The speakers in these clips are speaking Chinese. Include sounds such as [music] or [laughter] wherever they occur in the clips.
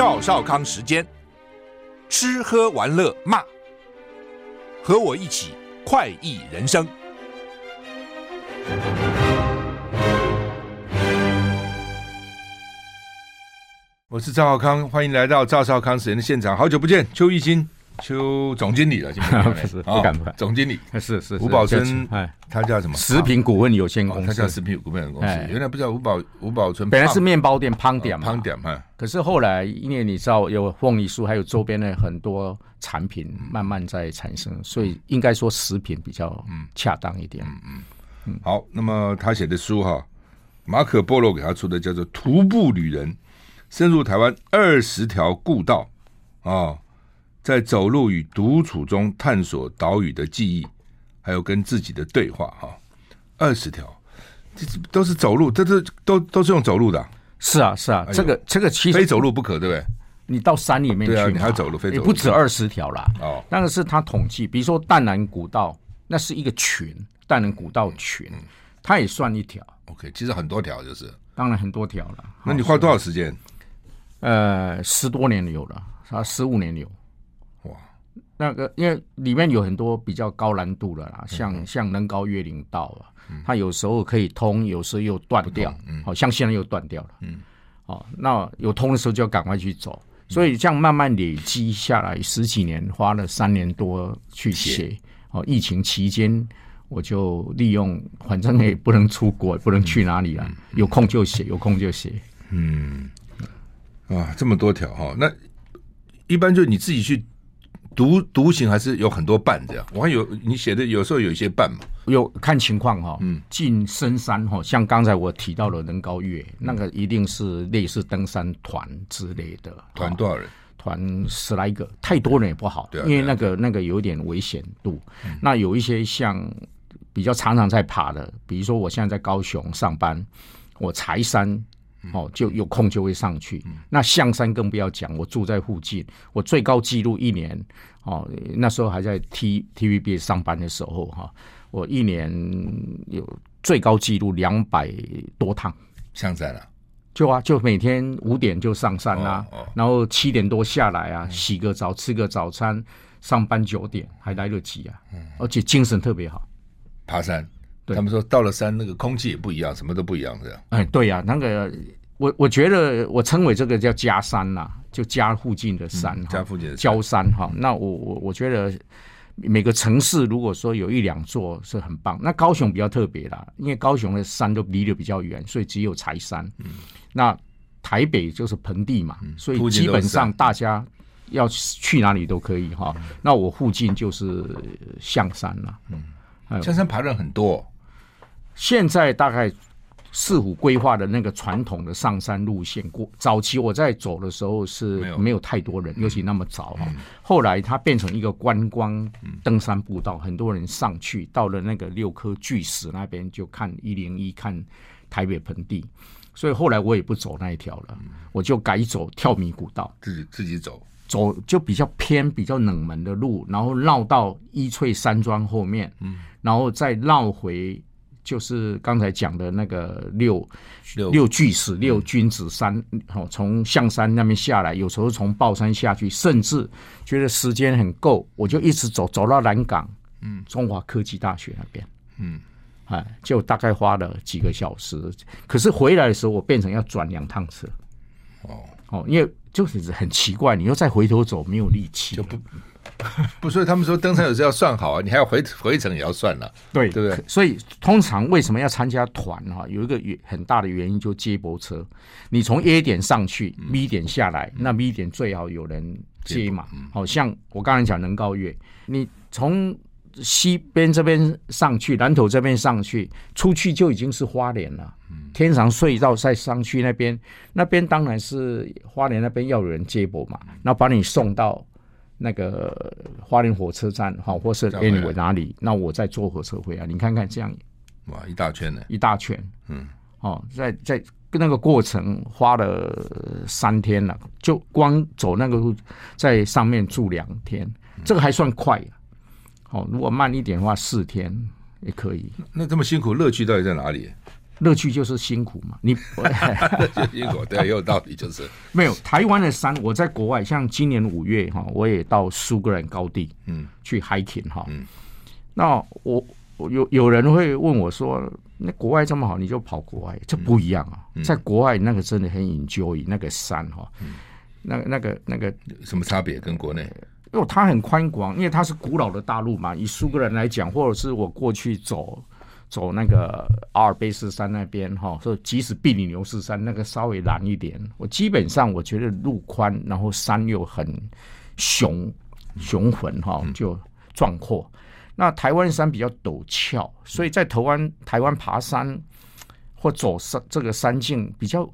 赵少康时间，吃喝玩乐骂，和我一起快意人生。我是赵少康，欢迎来到赵少康时间的现场。好久不见，邱奕欣。邱总经理了，今天 [laughs] 不是不敢不敢。总经理 [laughs] 是是吴宝春，他叫什么？食品股份有限公司，他叫食品股份有限公司。原来不叫吴宝吴宝春，本来是面包店胖点嘛，胖点嘛。可是后来因为你知道有凤梨酥，还有周边的很多产品慢慢在产生，所以应该说食品比较恰当一点。嗯嗯。好，那么他写的书哈，马可波罗给他出的叫做《徒步旅人深入台湾二十条故道》啊。在走路与独处中探索岛屿的记忆，还有跟自己的对话哈。二十条，这都是走路，这这都都是用走路的。是啊，是啊，这个这个其实非走路不可，对不对？你到山里面去，啊，你还走路，非走路不止二十条啦。哦，那个是他统计，比如说淡南古道，那是一个群，淡南古道群，它也算一条。OK，其实很多条就是，当然很多条了。那你花多少时间？呃，十多年有了，啊，十五年有。那个，因为里面有很多比较高难度的啦，像、嗯、像能高越岭道啊，嗯、它有时候可以通，有时候又断掉，好、像现在又断掉了。嗯，哦，那有通的时候就要赶快去走，嗯、所以这样慢慢累积下来，十几年花了三年多去写。写哦，疫情期间我就利用，反正也不能出国，也不能去哪里了，有空就写，有空就写。嗯，啊，这么多条哈，那一般就你自己去。独独行还是有很多伴这样，我还有你写的有时候有一些伴嘛，有看情况哈，嗯，进深山哈，像刚才我提到的能高越，嗯、那个一定是类似登山团之类的，团多少人？团十来个，太多人也不好，对、啊，因为那个那个有点危险度。嗯、那有一些像比较常常在爬的，比如说我现在在高雄上班，我柴山。哦，就有空就会上去。嗯、那象山更不要讲，我住在附近，我最高纪录一年哦，那时候还在 T TVB 上班的时候哈、哦，我一年有最高纪录两百多趟上山了。就啊，就每天五点就上山啊，哦哦、然后七点多下来啊，洗个澡，吃个早餐，上班九点还来得及啊，嗯、而且精神特别好。爬山。他们说到了山，那个空气也不一样，什么都不一样，这样。哎，对呀、啊，那个我我觉得我称为这个叫加山呐，就加附近的山，嗯、家附近的郊山哈。那我我我觉得每个城市如果说有一两座是很棒，那高雄比较特别啦，因为高雄的山都离得比较远，所以只有柴山。嗯、那台北就是盆地嘛，嗯、所以基本上大家要去哪里都可以哈。嗯、那我附近就是象山了，嗯，象山爬人很多。现在大概市府规划的那个传统的上山路线，过早期我在走的时候是没有。太多人，尤其那么早哈。后来它变成一个观光登山步道，很多人上去到了那个六颗巨石那边就看一零一，看台北盆地，所以后来我也不走那一条了，我就改走跳米古道，自己自己走，走就比较偏、比较冷门的路，然后绕到伊翠山庄后面，然后再绕回。就是刚才讲的那个六六六巨石六君子山，好，从象山那边下来，有时候从豹山下去，甚至觉得时间很够，我就一直走走到南港，嗯，中华科技大学那边，嗯，哎，就大概花了几个小时。可是回来的时候，我变成要转两趟车，哦。哦，因为就是很奇怪，你又再回头走，没有力气，就不。[laughs] 不，所以他们说登山有时候要算好啊，你还要回回程也要算了，对对不对？所以通常为什么要参加团哈？有一个原很大的原因，就接驳车，你从 A 点上去，B 点下来，那 B 点最好有人接嘛。好像我刚才讲能高月，你从西边这边上去，南头这边上去，出去就已经是花莲了。嗯天长隧道再上去那边，那边当然是花莲那边要有人接驳嘛，那把你送到。那个花莲火车站，好，或是 anyway 哪里？那我再坐火车回来。你看看这样，哇，一大圈呢，一大圈，嗯，哦，在在那个过程花了三天了，就光走那个路，在上面住两天，这个还算快啊。哦，如果慢一点的话，四天也可以。那这么辛苦，乐趣到底在哪里？乐趣就是辛苦嘛。你 [laughs] 辛苦对，也有道理，就是 [laughs] 没有台湾的山。我在国外，像今年五月哈，我也到苏格兰高地，嗯，去 hiking 哈。嗯，那我我有有人会问我说，那国外这么好，你就跑国外？这不一样啊，在国外那个真的很 enjoy 那个山哈。那那个那个什么差别跟国内？因为它很宽广，因为它是古老的大陆嘛。以苏格兰来讲，或者是我过去走走那个阿尔卑斯山那边哈，说即使比利牛斯山那个稍微难一点，我基本上我觉得路宽，然后山又很雄雄浑哈，就壮阔。那台湾山比较陡峭，所以在台湾台湾爬山或走山这个山径比较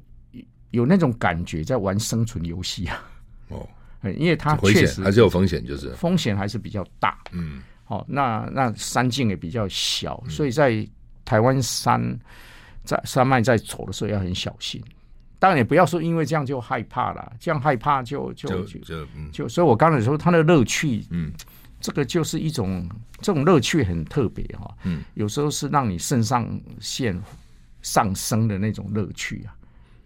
有那种感觉，在玩生存游戏啊。哦。[laughs] 因为它确实还是有风险，就是风险还是比较大。嗯，好，那那山径也比较小，所以在台湾山在山脉在走的时候要很小心。当然也不要说因为这样就害怕了，这样害怕就就就就，就所以我刚才说他的乐趣，嗯，这个就是一种这种乐趣很特别哈。嗯，有时候是让你肾上腺上升的那种乐趣啊。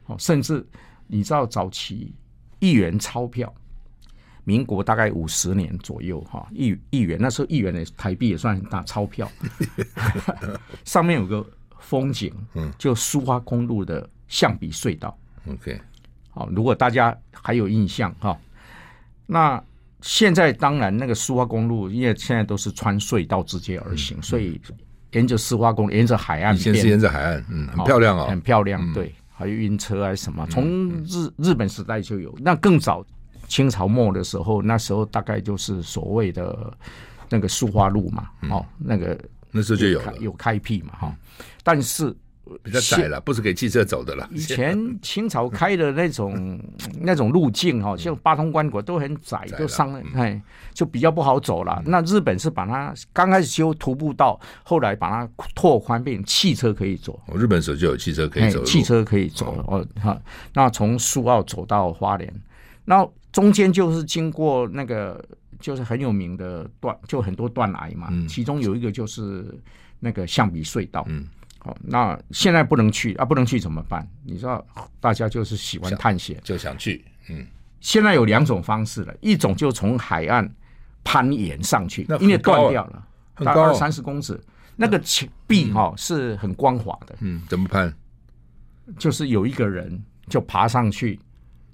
哦，甚至你知道早期一元钞票。民国大概五十年左右，哈，一一元那时候一元的台币也算很大钞票，[laughs] 上面有个风景，嗯，就苏花公路的象鼻隧道，OK，好，如果大家还有印象哈，那现在当然那个苏花公路，因为现在都是穿隧道直接而行，所以沿着苏花公路，沿着海岸，以前是沿着海岸，嗯，很漂亮啊，很漂亮，对，还有晕车啊什么，从日日本时代就有，那更早。清朝末的时候，那时候大概就是所谓的那个苏花路嘛，哦，那个那时候就有有开辟嘛，哈，但是比较窄了，不是给汽车走的了。以前清朝开的那种那种路径哈，像八通关国都很窄，都上哎，就比较不好走了。那日本是把它刚开始修徒步道，后来把它拓宽，变汽车可以走。哦，日本时候就有汽车可以走，汽车可以走哦，哈。那从苏澳走到花莲，那。中间就是经过那个，就是很有名的断，就很多断崖嘛。嗯、其中有一个就是那个象鼻隧道。嗯，好，那现在不能去啊，不能去怎么办？你知道，大家就是喜欢探险，就想去。嗯，现在有两种方式了，一种就从海岸攀岩上去，因为断掉了，大概三十公尺，那个壁哈是很光滑的。嗯，怎么攀？就是有一个人就爬上去。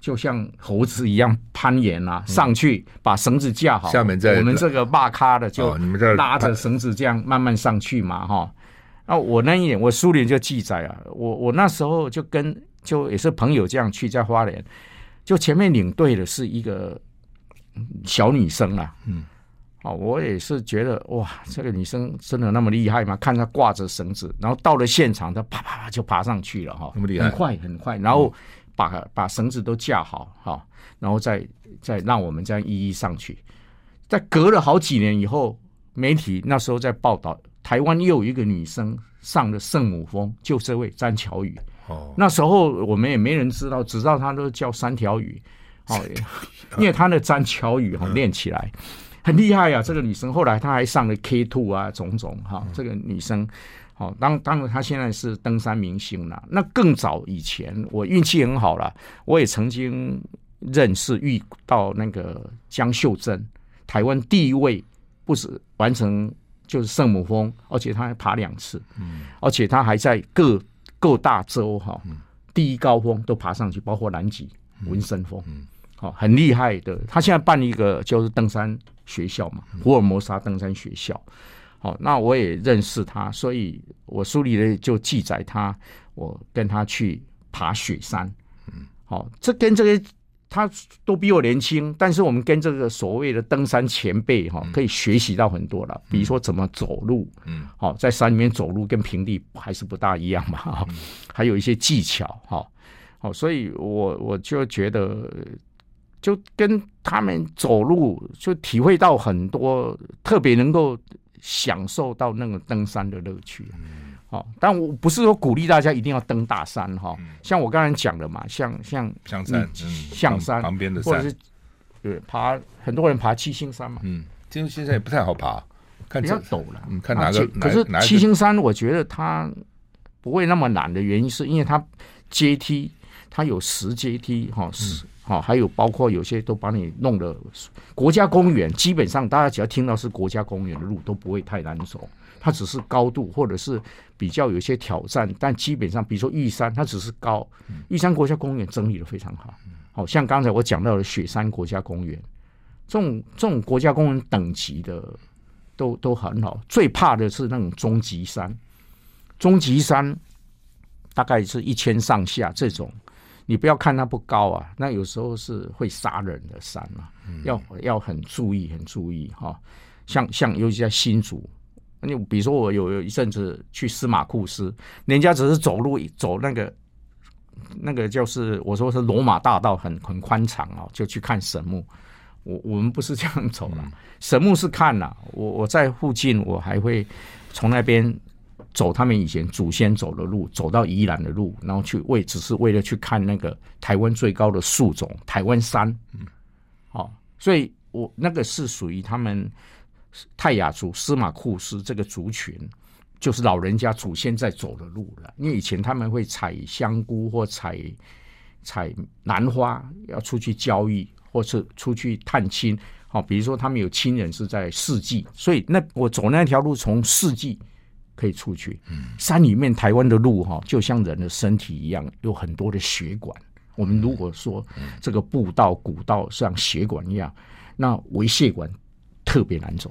就像猴子一样攀岩啊，上去把绳子架好，下面再我们这个骂咖的就拉着绳子这样慢慢上去嘛，哈。那我那一年我书里就记载啊，我我那时候就跟就也是朋友这样去在花莲，就前面领队的是一个小女生啊，嗯，哦，我也是觉得哇，这个女生真的那么厉害吗？看她挂着绳子，然后到了现场，她啪啪啪就爬上去了哈，那么厉害，很快很快，然后。把把绳子都架好哈，然后再再让我们这样一一上去。在隔了好几年以后，媒体那时候在报道，台湾又有一个女生上了圣母峰，就这位詹巧宇。哦，那时候我们也没人知道，只知道她都叫三条鱼。哦，因为她的詹巧宇哈练起来很厉害啊，这个女生后来她还上了 K Two 啊，种种哈，这个女生。好，当当然，他现在是登山明星了。那更早以前，我运气很好了，我也曾经认识遇到那个江秀珍，台湾第一位不止完成就是圣母峰，而且他还爬两次，嗯，而且他还在各各大洲哈第一高峰都爬上去，包括南极文森峰，嗯，好，很厉害的。他现在办一个就是登山学校嘛，福尔摩沙登山学校。好，那我也认识他，所以我书里呢就记载他，我跟他去爬雪山。嗯，好，这跟这个他都比我年轻，但是我们跟这个所谓的登山前辈哈，可以学习到很多了。比如说怎么走路，嗯，好，在山里面走路跟平地还是不大一样嘛，[laughs] 还有一些技巧，哈，好，所以我我就觉得，就跟他们走路就体会到很多特别能够。享受到那个登山的乐趣，嗯。好，但我不是说鼓励大家一定要登大山哈，像我刚才讲的嘛，像像象山，象山旁边的山，或者是对爬很多人爬七星山嘛，嗯，七星山也不太好爬，看比较陡了，嗯，看哪个，可是七星山我觉得它不会那么难的原因，是因为它阶梯它有石阶梯哈，是哈，还有包括有些都把你弄的国家公园，基本上大家只要听到是国家公园的路都不会太难走，它只是高度或者是比较有些挑战，但基本上比如说玉山，它只是高，玉山国家公园整理的非常好，好像刚才我讲到的雪山国家公园，这种这种国家公园等级的。都都很好，最怕的是那种终极山，终极山大概是一千上下这种，你不要看它不高啊，那有时候是会杀人的山啊，嗯、要要很注意，很注意哈、哦。像像尤其在新竹，你比如说我有有一阵子去司马库斯，人家只是走路走那个那个就是我说是罗马大道很很宽敞哦，就去看神木。我我们不是这样走了，神木是看了，我我在附近，我还会从那边走他们以前祖先走的路，走到宜兰的路，然后去为只是为了去看那个台湾最高的树种台湾山，嗯，好，所以我那个是属于他们泰雅族司马库斯这个族群，就是老人家祖先在走的路了，因为以前他们会采香菇或采采兰花，要出去交易。或是出去探亲，好，比如说他们有亲人是在四季，所以那我走那条路从四季可以出去。嗯，山里面台湾的路哈，就像人的身体一样，有很多的血管。我们如果说这个步道、古道像血管一样，那微血管特别难走。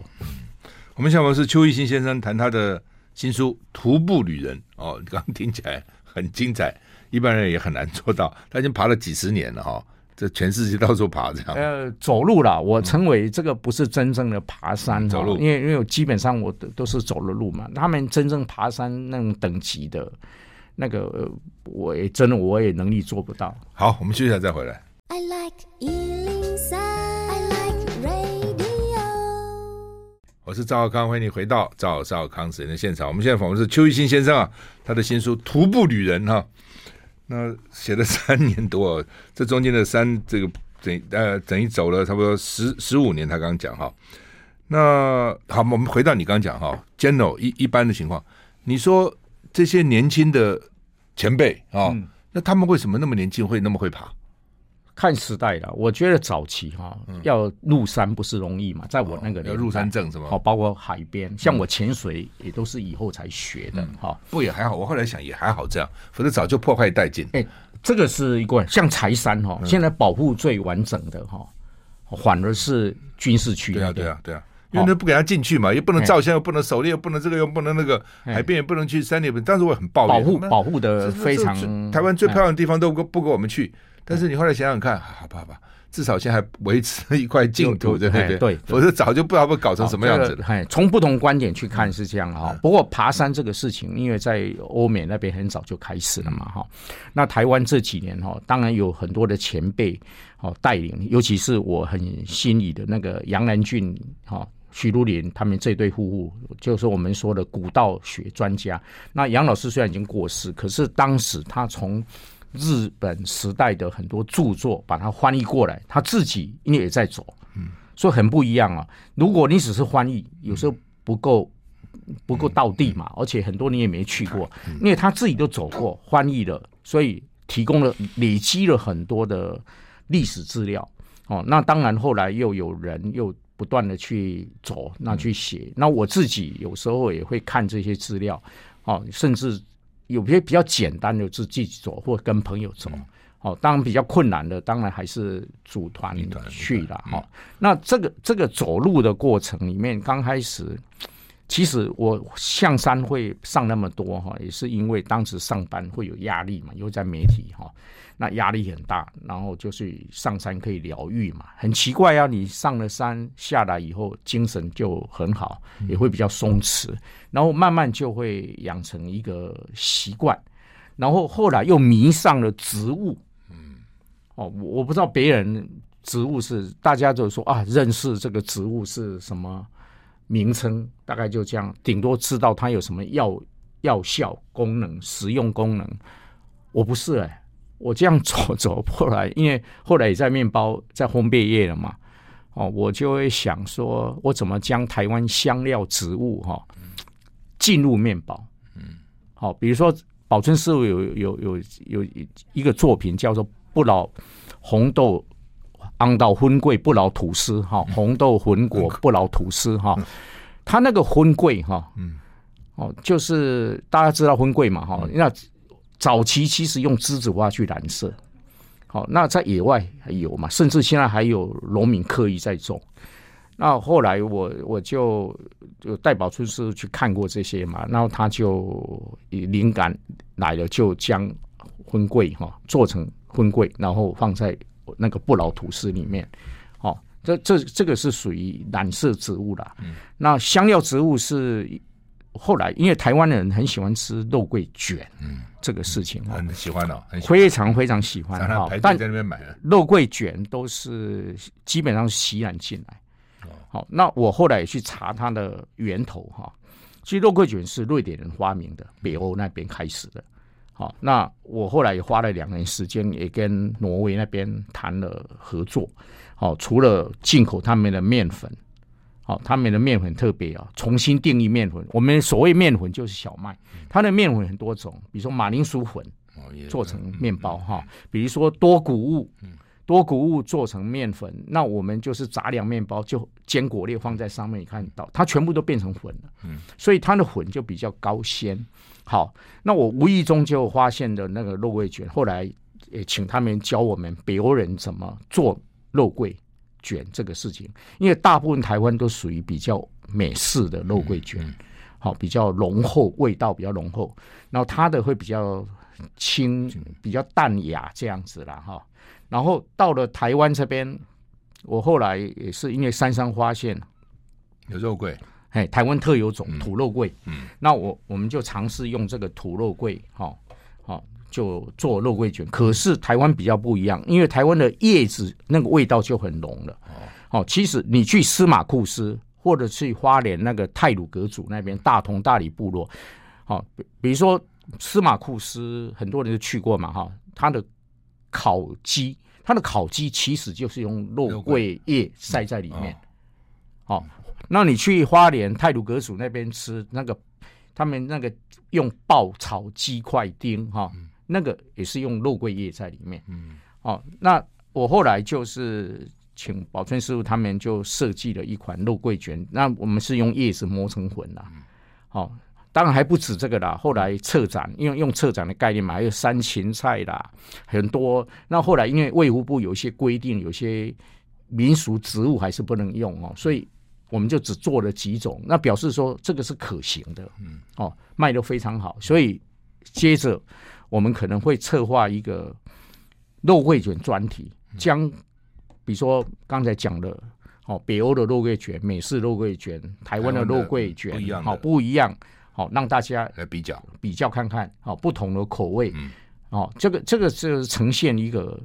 我们下面是邱一新先生谈他的新书《徒步旅人》哦，刚刚听起来很精彩，一般人也很难做到。他已经爬了几十年了哈。这全世界到处爬这样。呃，走路啦，我称为这个不是真正的爬山，嗯、走路，因为因为基本上我都都是走了路嘛。他们真正爬山那种等级的，那个我也真的我也能力做不到。好，我们休息一下再回来。I like 我是赵少康，欢迎你回到赵少康时间的现场。我们现在访问是邱玉新先生啊，他的新书《徒步旅人》哈。那写了三年多，这中间的三这个等呃等于走了差不多十十五年。他刚刚讲哈，那好，我们回到你刚刚讲哈，general 一一般的情况，你说这些年轻的前辈啊，嗯、那他们为什么那么年轻会那么会爬？看时代了，我觉得早期哈要入山不是容易嘛，在我那个要入山证是吗？哦，包括海边，像我潜水也都是以后才学的哈。不也还好，我后来想也还好这样，否则早就破坏殆尽。哎，这个是一个像柴山哈，现在保护最完整的哈，反而是军事区。对啊，对啊，对啊，因为那不给他进去嘛，又不能照相，又不能狩猎，又不能这个，又不能那个，海边也不能去，山里边，但是我很抱怨，保护保护的非常，台湾最漂亮的地方都不不给我们去。但是你后来想想看，好吧，好吧，至少现在还维持一块净土，对不对？对，否则早就不知道被搞成什么样子了。哎，从不同观点去看是这样哈。不过爬山这个事情，因为在欧美那边很早就开始了嘛哈。那台湾这几年哈，当然有很多的前辈哦带领，尤其是我很心仪的那个杨南俊哈、徐如林他们这对夫妇，就是我们说的古道学专家。那杨老师虽然已经过世，可是当时他从日本时代的很多著作，把它翻译过来，他自己因为也在走，嗯，所以很不一样啊。如果你只是翻译，有时候不够不够到地嘛，而且很多你也没去过，因为他自己都走过，翻译了，所以提供了累积了很多的历史资料。哦，那当然后来又有人又不断的去走，那去写。那我自己有时候也会看这些资料，哦，甚至。有些比较简单的是自己走，或跟朋友走。哦，当然比较困难的，当然还是组团去了。哈，那这个这个走路的过程里面，刚开始，其实我象山会上那么多哈，也是因为当时上班会有压力嘛，又在媒体哈。那压力很大，然后就是上山可以疗愈嘛。很奇怪啊，你上了山下来以后，精神就很好，也会比较松弛，然后慢慢就会养成一个习惯，然后后来又迷上了植物。嗯，哦，我不知道别人植物是，大家就说啊，认识这个植物是什么名称，大概就这样，顶多知道它有什么药药效功能、实用功能。我不是哎、我这样走走过来，因为后来也在面包在烘焙业了嘛，哦，我就会想说，我怎么将台湾香料植物哈进入面包？嗯，好，比如说宝春师傅有有有有一个作品叫做《不老红豆昂道荤贵不老吐司》哈，红豆混果不老吐司哈，他那个荤贵哈，嗯，哦，就是大家知道荤贵嘛哈，那早期其实用栀子花去染色，好，那在野外还有嘛，甚至现在还有农民刻意在种。那后来我我就就代宝春师傅去看过这些嘛，然后他就灵感来了，就将荤桂哈做成荤桂，然后放在那个不老土司里面。哦，这这这个是属于染色植物啦。嗯。那香料植物是后来，因为台湾人很喜欢吃肉桂卷，嗯，这个事情很喜欢哦，非常非常喜欢哈。但在那边买肉桂卷都是基本上吸染进来。好，那我后来也去查它的源头哈。其实肉桂卷是瑞典人发明的，北欧那边开始的。好，那我后来也花了两年时间，也跟挪威那边谈了合作。好，除了进口他们的面粉，好，他们的面粉特别啊，重新定义面粉。我们所谓面粉就是小麦，它的面粉很多种，比如说马铃薯粉做成面包哈，比如说多谷物。多谷物做成面粉，那我们就是杂粮面包，就坚果粒放在上面，你看到它全部都变成粉了。嗯，所以它的粉就比较高纤。好，那我无意中就发现的那个肉桂卷，后来也请他们教我们北欧人怎么做肉桂卷这个事情，因为大部分台湾都属于比较美式的肉桂卷，好，比较浓厚，味道比较浓厚，然后它的会比较轻，比较淡雅这样子啦。哈。然后到了台湾这边，我后来也是因为山上发现有肉桂，哎，台湾特有种土肉桂，嗯，嗯，那我我们就尝试用这个土肉桂，哈、哦，好、哦、就做肉桂卷。可是台湾比较不一样，因为台湾的叶子那个味道就很浓了，哦，其实你去司马库斯或者去花莲那个泰鲁格族那边大同大理部落，好、哦，比比如说司马库斯，很多人都去过嘛，哈、哦，它的。烤鸡，它的烤鸡其实就是用肉桂叶塞在里面。好、嗯哦，那你去花莲泰鲁格署那边吃那个，他们那个用爆炒鸡块丁哈、哦嗯，那个也是用肉桂叶在里面。嗯，哦，那我后来就是请宝春师傅他们就设计了一款肉桂卷，那我们是用叶子磨成粉啦。好、嗯。哦当然还不止这个啦，后来策展，因为用策展的概念嘛，还有山芹菜啦，很多。那后来因为卫福部有一些规定，有些民俗植物还是不能用哦，所以我们就只做了几种，那表示说这个是可行的，嗯，哦，卖的非常好。所以接着我们可能会策划一个肉桂卷专题，将比如说刚才讲的哦，北欧的肉桂卷、美式肉桂卷、台湾的肉桂卷，好不一样。好，让大家来比较。比较看看，好不同的口味，嗯，哦，这个这个是呈现一个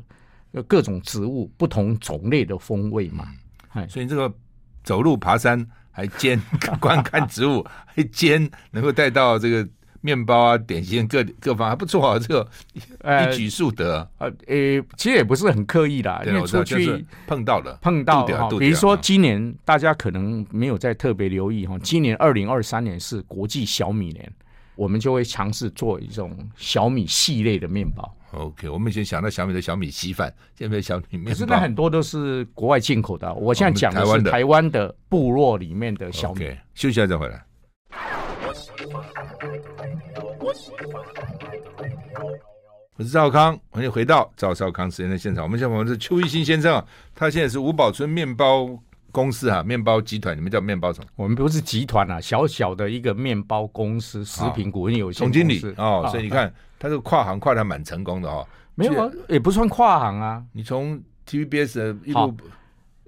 各种植物不同种类的风味嘛，哎、嗯，所以这个走路爬山还兼 [laughs] 观看植物，还兼能够带到这个。面包啊，点心各各方还不错啊，这个一举数得。呃，呃，其实也不是很刻意的，因为出去碰到了，碰到哈。比如说今年大家可能没有再特别留意哈，今年二零二三年是国际小米年，我们就会尝试做一种小米系列的面包。OK，我们以前想到小米的小米稀饭，现在小米面包，可是那很多都是国外进口的。我现在讲的是台湾的部落里面的小米。Okay, 休息一下再回来。我是赵康，欢迎回到赵少康时间的现场。我们现在访问是邱一新先生，他现在是五宝村面包公司啊，面包集团，你们叫面包什么？我们不是集团啊，小小的一个面包公司，食品股份有限公司。总经理哦，所以你看、啊、他这个跨行跨的蛮成功的哦。没有啊，也不算跨行啊。你从 TVBS 一路，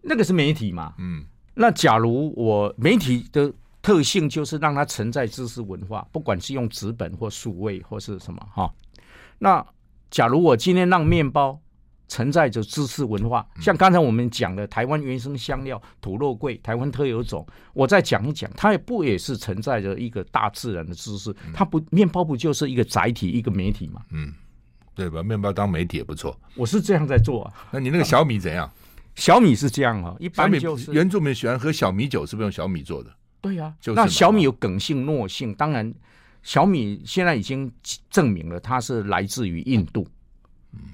那个是媒体嘛？嗯，那假如我媒体的特性就是让它承载知识文化，不管是用纸本或数位或是什么哈。那假如我今天让面包承载着知识文化，像刚才我们讲的台湾原生香料土肉桂、台湾特有种，我再讲一讲，它也不也是承载着一个大自然的知识？它不，面包不就是一个载体、一个媒体嘛？嗯，对吧？面包当媒体也不错。我是这样在做啊。那你那个小米怎样？[laughs] 小米是这样啊，一般就是原住民喜欢喝小米酒，是不是用小米做的？对呀、啊，那小米有梗性、糯性，当然。小米现在已经证明了它是来自于印度，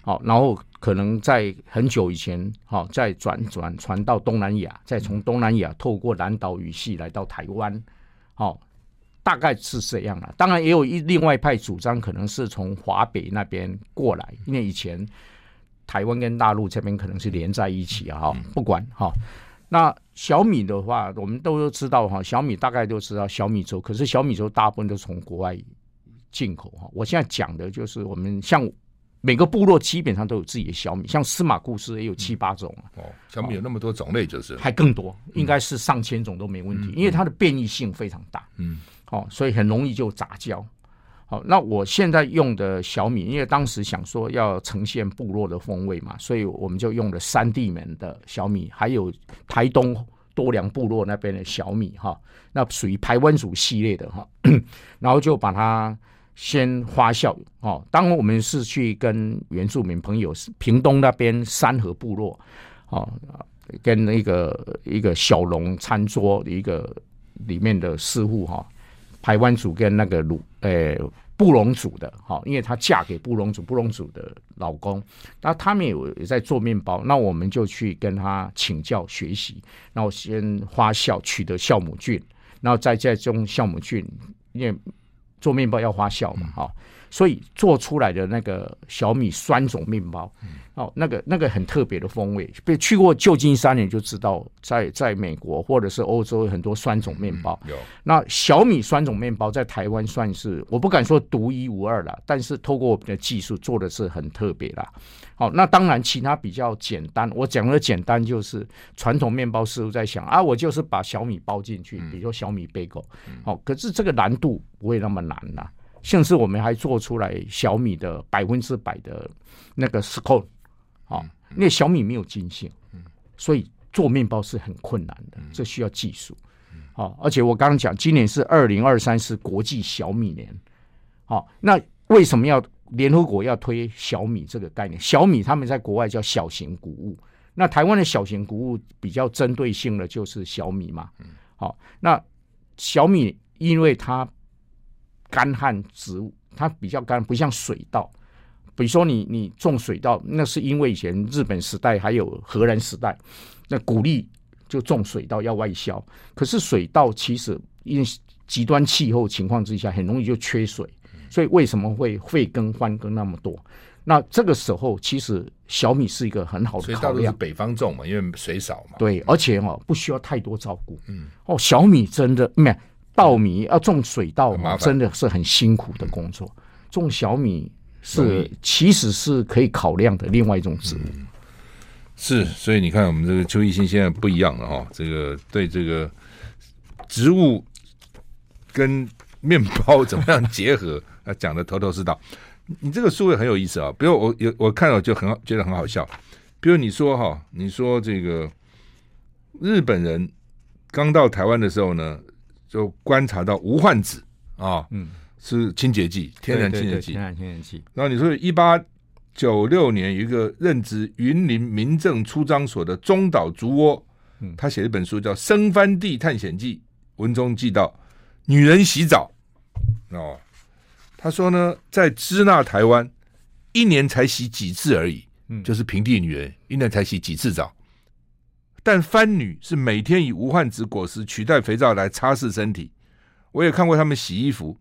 好，然后可能在很久以前，好，再转转传到东南亚，再从东南亚透过南岛语系来到台湾，好，大概是这样了。当然也有一另外一派主张，可能是从华北那边过来，因为以前台湾跟大陆这边可能是连在一起啊，哈，不管哈。那小米的话，我们都知道哈，小米大概都知道小米粥，可是小米粥大部分都从国外进口哈。我现在讲的就是我们像每个部落基本上都有自己的小米，像司马故事也有七八种哦。小米有那么多种类，就是。还更多，应该是上千种都没问题，嗯、因为它的变异性非常大，嗯，哦，所以很容易就杂交。好，那我现在用的小米，因为当时想说要呈现部落的风味嘛，所以我们就用了三地门的小米，还有台东多良部落那边的小米哈，那属于台湾族系列的哈，[coughs] 然后就把它先发酵哦。当我们是去跟原住民朋友，屏东那边山河部落哦，跟那个一个小农餐桌一个里面的师傅哈。排湾族跟那个鲁呃布农族的哈，因为她嫁给布农族，布农族的老公，那他们也也在做面包，那我们就去跟他请教学习，然后先发酵取得酵母菌，然后再再种酵母菌，因为做面包要发酵嘛哈。嗯所以做出来的那个小米酸种面包，哦，那个那个很特别的风味。被去过旧金山，你就知道，在在美国或者是欧洲有很多酸种面包。有那小米酸种面包在台湾算是我不敢说独一无二了，但是透过我们的技术做的是很特别啦。好，那当然其他比较简单。我讲的简单就是传统面包师傅在想啊，我就是把小米包进去，比如说小米贝果。好，可是这个难度不会那么难呐。甚至我们还做出来小米的百分之百的那个 scone 啊，因为小米没有筋性，所以做面包是很困难的，这需要技术。好，而且我刚刚讲，今年是二零二三是国际小米年。好，那为什么要联合国要推小米这个概念？小米他们在国外叫小型谷物，那台湾的小型谷物比较针对性的就是小米嘛。好，那小米因为它干旱植物，它比较干，不像水稻。比如说你，你你种水稻，那是因为以前日本时代还有荷兰时代，那鼓励就种水稻要外销。可是水稻其实因为极端气候情况之下，很容易就缺水，所以为什么会废耕换耕那么多？那这个时候，其实小米是一个很好的考量。北方种嘛，因为水少嘛。对，而且哦，不需要太多照顾。嗯，哦，小米真的没有。稻米要种水稻，真的是很辛苦的工作。种小米是其实是可以考量的另外一种植物。是，所以你看，我们这个邱一新现在不一样了哈。这个对这个植物跟面包怎么样结合，他讲的头头是道。你这个书也很有意思啊。比如我有我看了就很好，觉得很好笑。比如你说哈，你说这个日本人刚到台湾的时候呢，就观察到无患子啊，嗯，是清洁剂，天然清洁剂，天然清洁剂。然后你说，一八九六年有一个任职云林民政出张所的中岛竹窝，嗯，他写了一本书叫《生番地探险记》，文中记到女人洗澡哦，他说呢，在支那台湾一年才洗几次而已，嗯，就是平地女人一年才洗几次澡。但番女是每天以无患子果实取代肥皂来擦拭身体。我也看过他们洗衣服，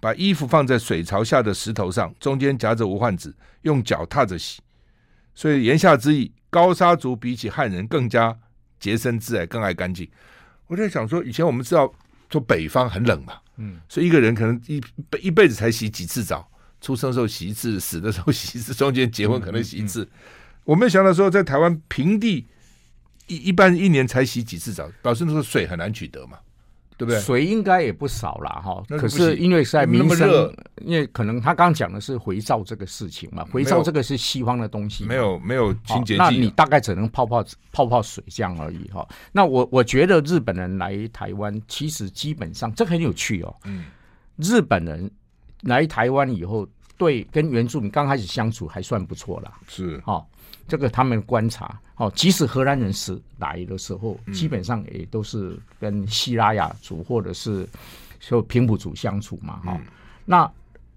把衣服放在水槽下的石头上，中间夹着无患子，用脚踏着洗。所以言下之意，高沙族比起汉人更加洁身自爱，更爱干净。我在想说，以前我们知道说北方很冷嘛，嗯，所以一个人可能一一辈子才洗几次澡，出生的时候洗一次，死的时候洗一次，中间结婚可能洗一次。嗯嗯嗯、我没想到说，在台湾平地。一一般一年才洗几次澡，表示那个水很难取得嘛，对不对？水应该也不少了，哈。可是因为是在民生，因为可能他刚刚讲的是回皂这个事情嘛，回皂这个是西方的东西，没有没有清洁剂，那你大概只能泡泡泡泡水这样而已哈。那我我觉得日本人来台湾，其实基本上这很有趣哦。嗯，日本人来台湾以后，对跟原住民刚开始相处还算不错啦，是哈。这个他们观察，哦，即使荷兰人是来的时候，基本上也都是跟希拉雅族或者是说平埔族相处嘛，哈、嗯。那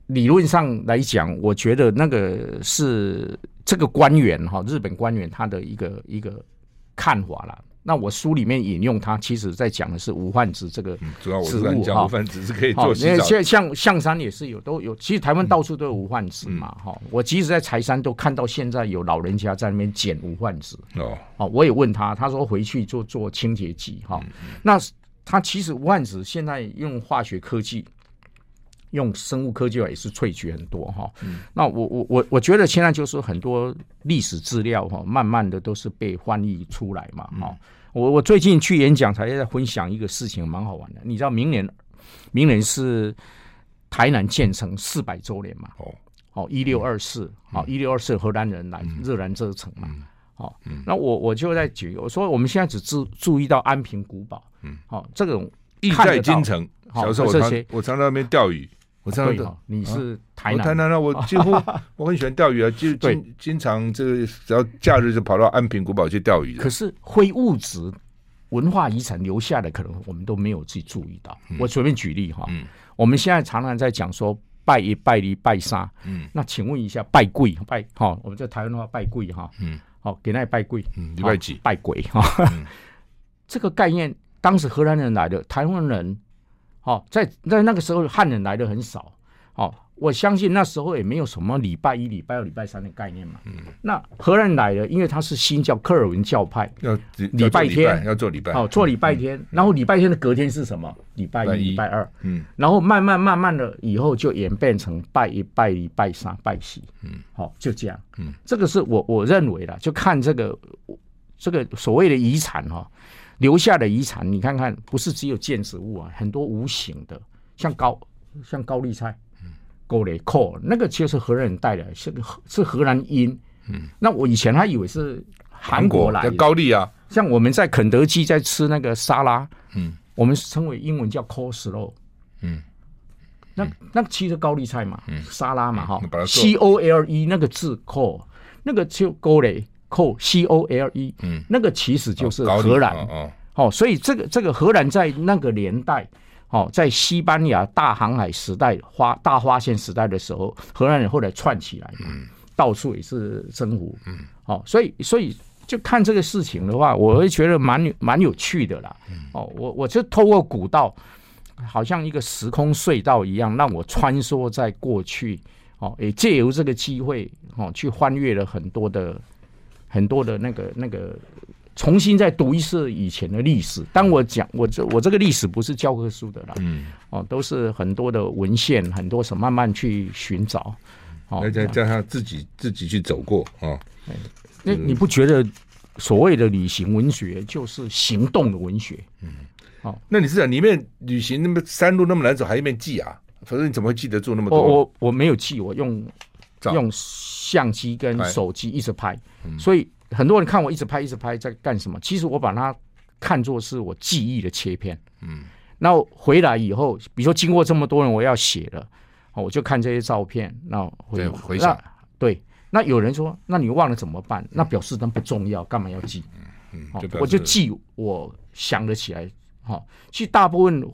理论上来讲，我觉得那个是这个官员哈，日本官员他的一个一个看法了。那我书里面引用它，其实在讲的是无患子这个植物、嗯、主要我是讲无患子是可以做洗澡。像像象山也是有都有，其实台湾到处都有无患子嘛哈、嗯嗯。我即使在柴山都看到现在有老人家在那边捡无患子哦。哦，我也问他，他说回去做做清洁剂哈。那他其实无患子现在用化学科技。用生物科技也是萃取很多哈，那我我我我觉得现在就是很多历史资料哈，慢慢的都是被翻译出来嘛哈。我我最近去演讲才在分享一个事情，蛮好玩的。你知道明年明年是台南建成四百周年嘛？哦哦，一六二四，好一六二四荷兰人来热兰遮城嘛？好，那我我就在举，我说我们现在只注注意到安平古堡，嗯，好，这种意在京城。小时候我常我常在那边钓鱼。我知道你是台南，台南那我几乎 [laughs] 我很喜欢钓鱼啊，就经经常这个只要假日就跑到安平古堡去钓鱼。可是非物质文化遗产留下的，可能我们都没有去注意到。我随便举例哈，我们现在常常在讲说拜一拜礼拜三，嗯，那请问一下拜鬼拜哈，我们在台湾的话拜鬼哈，嗯，好给那拜鬼，嗯，礼拜几？拜鬼哈，[laughs] 这个概念当时荷兰人来的，台湾人。哦，在在那个时候汉人来的很少，哦，我相信那时候也没有什么礼拜一、礼拜二、礼拜三的概念嘛。嗯，那荷兰来的，因为他是新教科尔文教派，要礼拜天要做礼拜，哦，做礼拜天，然后礼拜天的隔天是什么？礼拜一、礼拜二，嗯，然后慢慢慢慢的以后就演变成拜一、拜一、拜三、拜四，嗯，好，就这样，嗯，这个是我我认为的，就看这个这个所谓的遗产哈。留下的遗产，你看看，不是只有建筑物啊，很多无形的，像高像高丽菜，嗯，高丽蔻，那个其实是荷兰人带的，是是荷兰音，嗯，那我以前还以为是韩国来的高丽啊，像我们在肯德基在吃那个沙拉，嗯，我们称为英文叫 coleslaw，嗯，那那其实高丽菜嘛，嗯，沙拉嘛哈，嗯，C O L E 那个字 cole，那个就高丽。扣 C O L E，嗯，那个其实就是荷兰，哦，哦，所以这个这个荷兰在那个年代，哦，在西班牙大航海时代发大发现时代的时候，荷兰人后来串起来，嗯，到处也是征服，嗯，哦，所以所以就看这个事情的话，我会觉得蛮有蛮有趣的啦，哦，我我就透过古道，好像一个时空隧道一样，让我穿梭在过去，哦，也借由这个机会，哦，去翻阅了很多的。很多的那个那个，重新再读一次以前的历史。当我讲我这我这个历史不是教科书的啦，嗯，哦，都是很多的文献，很多什么慢慢去寻找，哦，再加上自己自己去走过啊。那、哦、你不觉得所谓的旅行文学就是行动的文学？嗯，好，那你是讲里面旅行那么山路那么难走，还一面记啊？否则你怎么会记得住那么多？我我我没有记，我用。用相机跟手机一直拍，所以很多人看我一直拍一直拍在干什么？其实我把它看作是我记忆的切片。嗯，那回来以后，比如说经过这么多人，我要写了，我就看这些照片，那回回想，对，那有人说，那你忘了怎么办？那表示那不重要，干嘛要记？嗯，我就记我想得起来。哈，其实大部分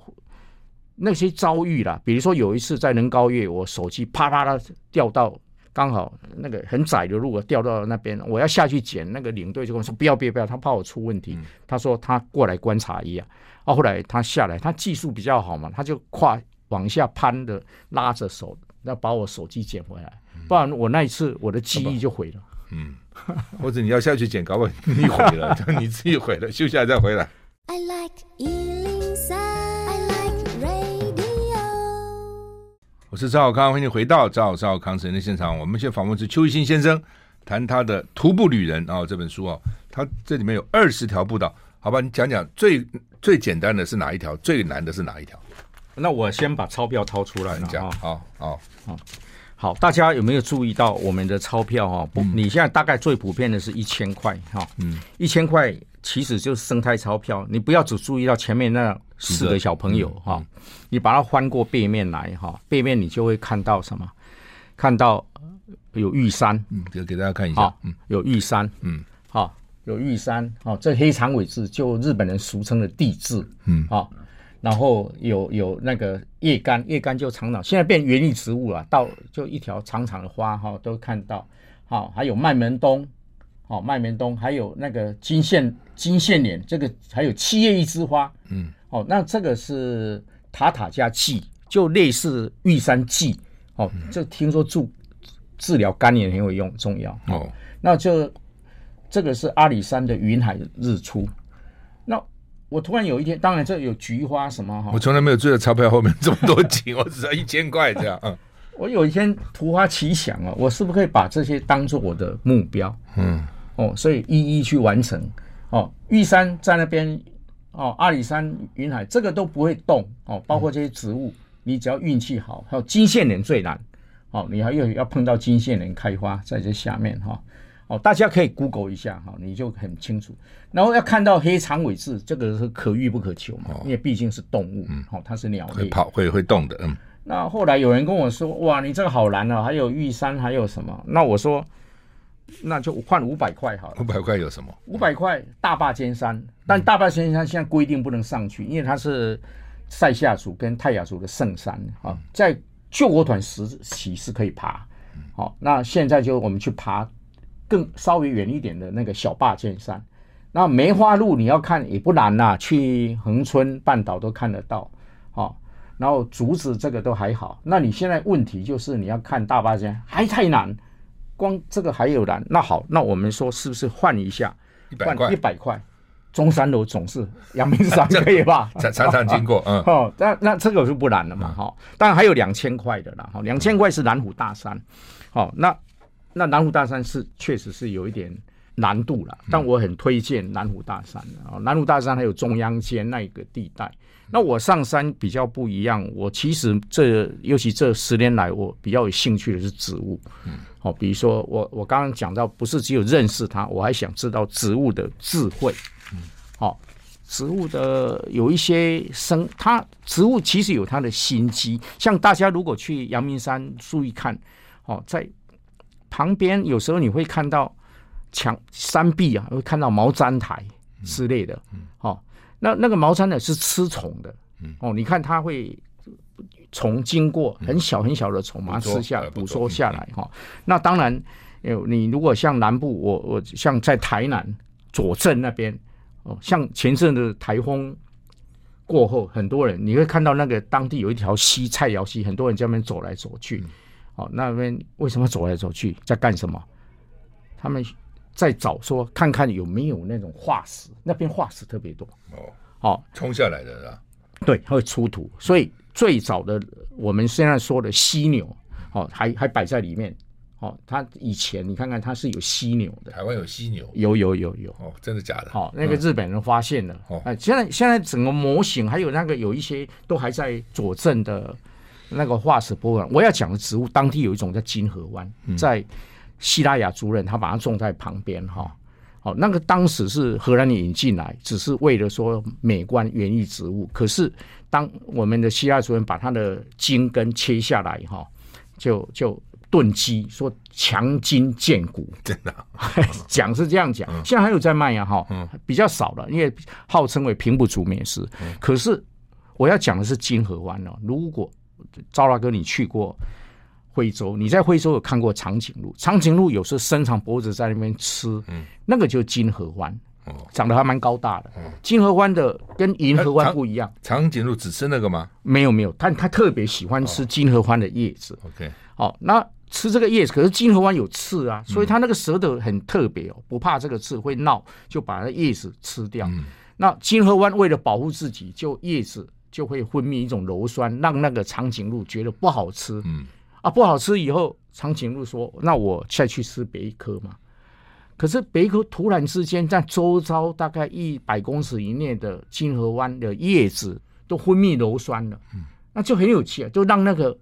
那些遭遇啦，比如说有一次在能高月，我手机啪啪的掉到。刚好那个很窄的路，我掉到那边，我要下去捡。那个领队就跟我说：“不要，不要，不要！”他怕我出问题。嗯、他说他过来观察一下。啊，后来他下来，他技术比较好嘛，他就跨往下攀的，拉着手，要把我手机捡回来。不然我那一次我的记忆就毁了。嗯，或者你要下去捡，搞不好你毁了，[laughs] 你自己毁了，休息下来再回来。是赵少康，欢迎回到赵少康时间的现场。我们现在访问是邱一新先生，谈他的《徒步旅人》啊这本书啊，他这里面有二十条步道，好吧？你讲讲最最简单的是哪一条，最难的是哪一条？那我先把钞票掏出来了，讲，好好好，好，大家有没有注意到我们的钞票哈？不，你现在大概最普遍的是一千块哈，嗯，一千块其实就是生态钞票，你不要只注意到前面那。四个小朋友哈、你把它翻过背面来哈，背面你就会看到什么？看到有玉山，嗯，给给大家看一下，嗯，有玉山，嗯，好，有玉山，好，这黑长尾字就日本人俗称的地质，嗯，好，然后有有那个叶干，叶干就长长，现在变园艺植物了，到就一条长长的花哈，都看到。好，还有麦门冬，好麦门冬，还有那个金线金线莲，这个还有七叶一枝花，嗯，哦，那这个是塔塔加蓟，就类似玉山蓟，哦，这听说助治疗肝炎很有用，重要哦。那就这个是阿里山的云海日出，那我突然有一天，当然这有菊花什么哈，我从来没有追到钞票后面这么多钱，[laughs] 我只要一千块这样，嗯。我有一天突发奇想啊，我是不是可以把这些当做我的目标？嗯，哦，所以一一去完成。哦，玉山在那边，哦，阿里山、云海这个都不会动。哦，包括这些植物，你只要运气好。还有金线莲最难。哦，你还要要碰到金线莲开花在这下面哈。哦，大家可以 Google 一下哈，你就很清楚。然后要看到黑长尾雉，这个是可遇不可求嘛，因为毕竟是动物。嗯，哦，它是鸟类，会跑会会动的。嗯。那后来有人跟我说：“哇，你这个好难啊！还有玉山，还有什么？”那我说：“那就换五百块好了。”五百块有什么？五百块大霸尖山，但大霸尖山现在规定不能上去，因为它是塞夏族跟泰雅族的圣山啊。在救国团时期是可以爬，好，那现在就我们去爬更稍微远一点的那个小霸尖山。那梅花鹿你要看也不难呐，去恒春半岛都看得到，好。然后竹子这个都还好，那你现在问题就是你要看大霸尖还太难，光这个还有难。那好，那我们说是不是换一下？一百块，一百块，中山楼总是阳明山可以吧？常常常经过，嗯。[laughs] 哦，那那这个就不难了嘛，哈、嗯。当然还有两千块的啦，哈，两千块是南湖大山，好，那那南湖大山是确实是有一点难度了，但我很推荐南湖大山啊，南湖大山还有中央间那一个地带。那我上山比较不一样，我其实这尤其这十年来，我比较有兴趣的是植物。嗯，好，比如说我我刚刚讲到，不是只有认识它，我还想知道植物的智慧。嗯，好，植物的有一些生，它植物其实有它的心机。像大家如果去阳明山注意看，哦，在旁边有时候你会看到墙山壁啊，会看到毛毡苔之类的。嗯，好。那那个毛毡呢是吃虫的，哦，你看它会虫经过很小很小的虫，把它吃下来，捕捉下来哈。那当然，你如果像南部，我我像在台南左镇那边，哦，像前阵的台风过后，很多人你会看到那个当地有一条溪菜肴溪，很多人在那边走来走去，哦，那边为什么走来走去，在干什么？他们。再找说看看有没有那种化石，那边化石特别多哦。哦，冲下来的是吧？对，会出土。所以最早的我们现在说的犀牛，哦，还还摆在里面。哦，它以前你看看它是有犀牛的。台湾有犀牛？有有有有。哦，真的假的？好，那个日本人发现了。哦，哎，现在现在整个模型还有那个有一些都还在佐证的那个化石博物馆。我要讲的植物，当地有一种叫金河湾，在。西拉雅族人，他把它种在旁边，哈，好，那个当时是荷兰人引进来，只是为了说美观园艺植物。可是当我们的西拉雅族人把它的茎根切下来，哈，就就炖鸡，说强筋健骨，真的 [laughs] 讲是这样讲。现在还有在卖呀，哈，比较少了，因为号称为平埔族美食。可是我要讲的是金河湾哦，如果赵大哥你去过。徽州，你在徽州有看过长颈鹿？长颈鹿有时候伸长脖子在那边吃，嗯，那个就是金合欢，哦，长得还蛮高大的。哦，金合欢的跟银合欢不一样。长颈鹿只吃那个吗？没有没有，它它特别喜欢吃金合欢的叶子。OK，哦，好，那吃这个叶子，可是金合欢有刺啊，所以它那个舌头很特别哦，不怕这个刺会闹，就把那叶子吃掉。嗯，那金合欢为了保护自己，就叶子就会分泌一种鞣酸，让那个长颈鹿觉得不好吃。嗯。啊，不好吃以后，长颈鹿说：“那我再去吃别一颗嘛。”可是别一颗突然之间，在周遭大概一百公尺以内的金河湾的叶子都分泌硫酸了，嗯，那就很有趣啊，就让那个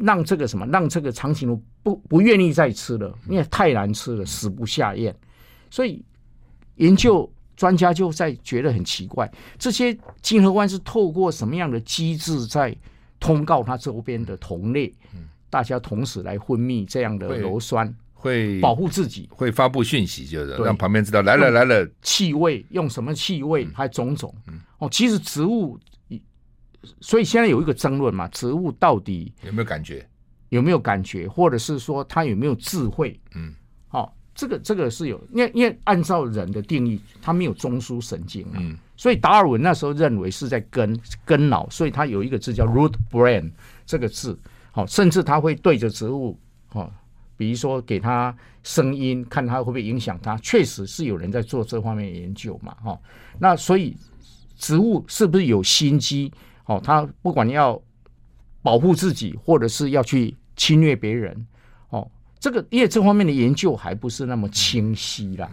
让这个什么，让这个长颈鹿不不愿意再吃了，因为太难吃了，食不下咽。所以研究专家就在觉得很奇怪，这些金河湾是透过什么样的机制在？通告它周边的同类，大家同时来分泌这样的硫酸，会保护自己，会发布讯息，就是让旁边知道来了来了。气味用什么气味，还种种。哦，其实植物所以现在有一个争论嘛，植物到底有没有感觉？有没有感觉，或者是说它有没有智慧？嗯，这个这个是有，因为因为按照人的定义，他没有中枢神经啊，嗯，所以达尔文那时候认为是在根根脑，所以他有一个字叫 root brain 这个字，好、哦，甚至他会对着植物，哦，比如说给它声音，看它会不会影响它，确实是有人在做这方面研究嘛，哈、哦，那所以植物是不是有心机？哦，它不管要。保护自己，或者是要去侵略别人，哦，这个因为这方面的研究还不是那么清晰啦，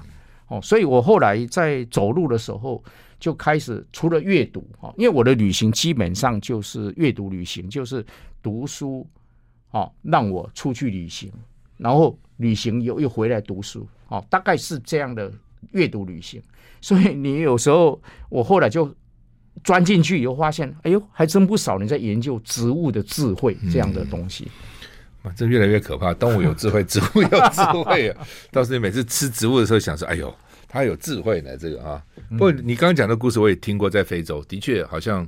哦，所以我后来在走路的时候就开始除了阅读，哦，因为我的旅行基本上就是阅读旅行，就是读书，哦，让我出去旅行，然后旅行又又回来读书，哦，大概是这样的阅读旅行，所以你有时候我后来就。钻进去以后发现，哎呦，还真不少人在研究植物的智慧这样的东西。嗯，这越来越可怕！动物有智慧，植物有智慧啊！[laughs] 倒是你每次吃植物的时候，想说，哎呦，它有智慧呢，这个啊。不过你刚刚讲的故事我也听过，在非洲的确好像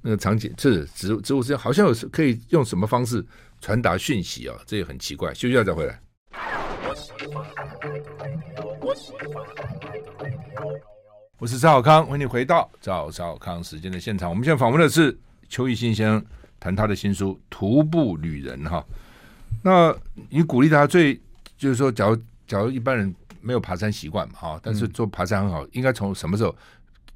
那个场景是植物，植物是好像有可以用什么方式传达讯息啊？这也很奇怪。休息一下再回来。我是赵小康，欢迎你回到赵少康时间的现场。我们现在访问的是邱毅新先生，谈他的新书《徒步旅人》哈。那你鼓励他最就是说，假如假如一般人没有爬山习惯嘛哈，但是做爬山很好，嗯、应该从什么时候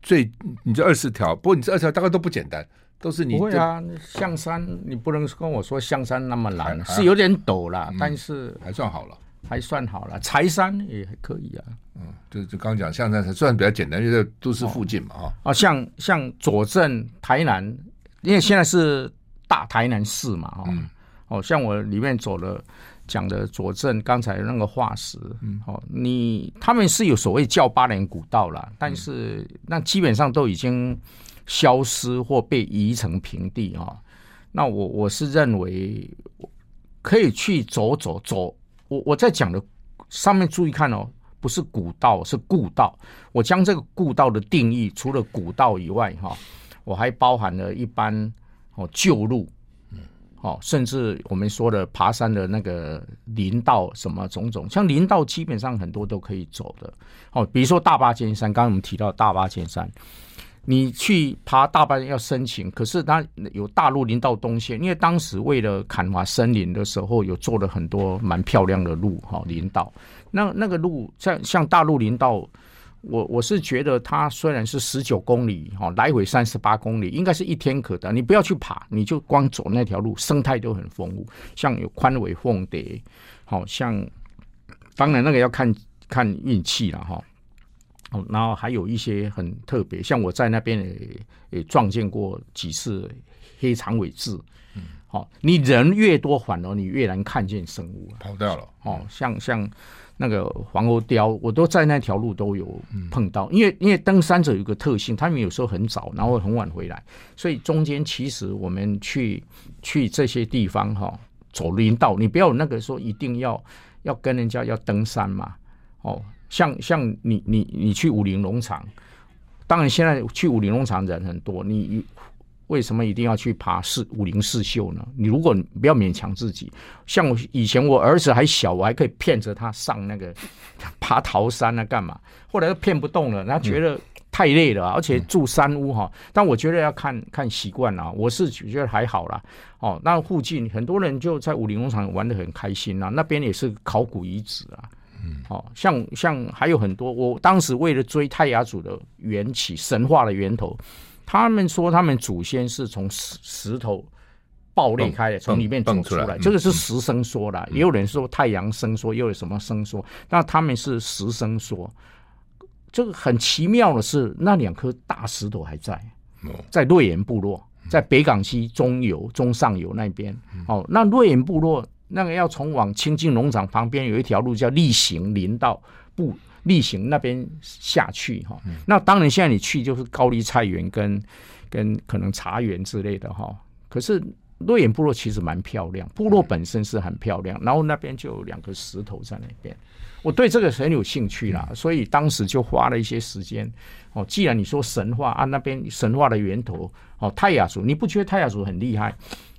最？你这二十条，不过你这二十条大概都不简单，都是你不会啊。象山你不能跟我说象山那么难，是有点陡啦，嗯、但是还算好了。还算好了，柴山也还可以啊。嗯，就就刚讲象山才算比较简单，就在都市附近嘛，哈、哦。啊，像像左镇台南，因为现在是大台南市嘛，哦，嗯、哦，像我里面走了讲的佐证，刚才那个化石，嗯，哦，你他们是有所谓叫八连古道啦，但是那基本上都已经消失或被移成平地啊、哦。那我我是认为可以去走走走。我我在讲的上面注意看哦，不是古道，是故道。我将这个故道的定义，除了古道以外，哈，我还包含了一般哦旧路，嗯，哦，甚至我们说的爬山的那个林道什么种种，像林道基本上很多都可以走的。哦，比如说大霸尖山，刚刚我们提到大霸尖山。你去爬大霸要申请，可是它有大陆林道东线，因为当时为了砍伐森林的时候，有做了很多蛮漂亮的路哈林道。那那个路像像大陆林道，我我是觉得它虽然是十九公里哈，来回三十八公里，应该是一天可达。你不要去爬，你就光走那条路，生态都很丰富，像有宽尾凤蝶，好像当然那个要看看运气了哈。哦，然后还有一些很特别，像我在那边也也撞见过几次黑长尾雉。嗯，好，你人越多，反而你越难看见生物，跑掉了。哦，像像那个黄喉貂，我都在那条路都有碰到。因为因为登山者有个特性，他们有时候很早，然后很晚回来，所以中间其实我们去去这些地方哈，走林道，你不要那个说一定要要跟人家要登山嘛，哦。像像你你你去武陵农场，当然现在去武陵农场人很多，你为什么一定要去爬四武陵四秀呢？你如果不要勉强自己，像我以前我儿子还小，我还可以骗着他上那个 [laughs] 爬桃山啊，干嘛？后来又骗不动了，他觉得太累了，而且住山屋哈。但我觉得要看看习惯啊，我是觉得还好啦。哦，那附近很多人就在武陵农场玩的很开心啊，那边也是考古遗址啊。嗯，哦像像还有很多，我当时为了追泰雅族的缘起、神话的源头，他们说他们祖先是从石石头爆裂开的，从里面走出来，这个是石生说的，也有人说太阳生说，又有什么生说，那他们是石生说。这个很奇妙的是，那两颗大石头还在，在瑞岩部落，在北港溪中游、中上游那边。哦，那瑞岩部落。那个要从往清境农场旁边有一条路叫力行林道，不力行那边下去哈。那当然现在你去就是高丽菜园跟跟可能茶园之类的哈。可是瑞眼部落其实蛮漂亮，部落本身是很漂亮，然后那边就有两个石头在那边，我对这个很有兴趣啦，所以当时就花了一些时间。哦，既然你说神话啊，那边神话的源头哦，泰雅族，你不觉得泰雅族很厉害？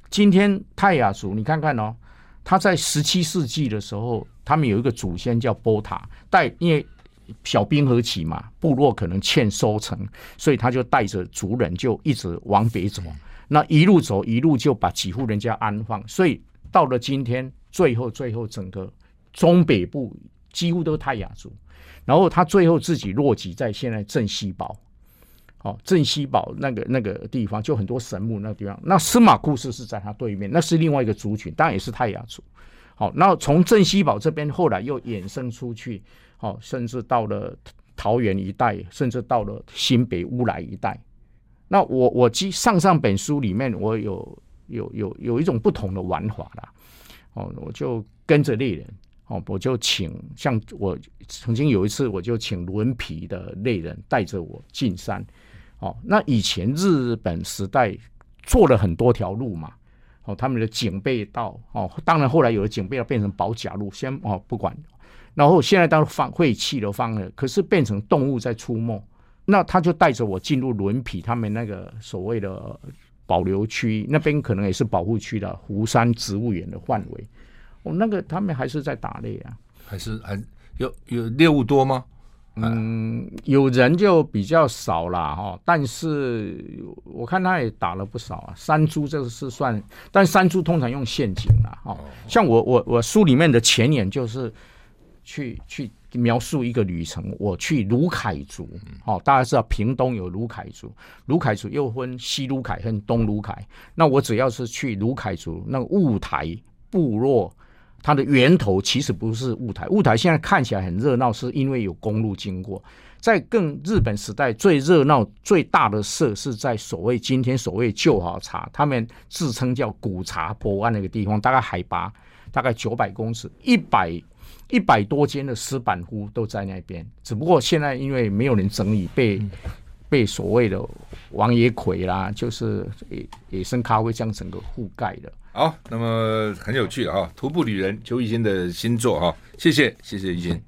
今天泰雅族，你看看哦，他在十七世纪的时候，他们有一个祖先叫波塔，带因为小冰河期嘛，部落可能欠收成，所以他就带着族人就一直往北走。那一路走，一路就把几户人家安放，所以到了今天，最后最后整个中北部几乎都是泰雅族，然后他最后自己落籍在现在镇西堡，哦，镇西堡那个那个地方就很多神木那个地方，那司马库斯是在他对面，那是另外一个族群，当然也是泰雅族。好，那从镇西堡这边后来又衍生出去，哦，甚至到了桃园一带，甚至到了新北乌来一带。那我我记上上本书里面，我有有有有一种不同的玩法啦，哦，我就跟着猎人，哦，我就请像我曾经有一次，我就请轮皮的猎人带着我进山，哦，那以前日本时代做了很多条路嘛，哦，他们的警备道，哦，当然后来有的警备道变成保甲路，先哦不管，然后现在当放废弃了放了，可是变成动物在出没。那他就带着我进入轮皮他们那个所谓的保留区，那边可能也是保护区的湖山植物园的范围。哦，那个他们还是在打猎啊？还是还有有猎物多吗？嗯，有人就比较少了哈。但是我看他也打了不少啊。山猪这个是算，但山猪通常用陷阱了哈。像我我我书里面的前言就是去去。描述一个旅程，我去卢凯族，哦，大家知道屏东有卢凯族，卢凯族又分西卢凯和东卢凯。那我只要是去卢凯族，那个雾台部落，它的源头其实不是雾台，雾台现在看起来很热闹，是因为有公路经过。在更日本时代最热闹最大的社是在所谓今天所谓旧好茶，他们自称叫古茶博湾那个地方，大概海拔大概九百公尺，一百。一百多间的石板屋都在那边，只不过现在因为没有人整理，被被所谓的王爷葵啦，就是野野生咖啡这样整个覆盖的。好，那么很有趣啊，徒步旅人邱一新的新作啊，谢谢谢谢一新。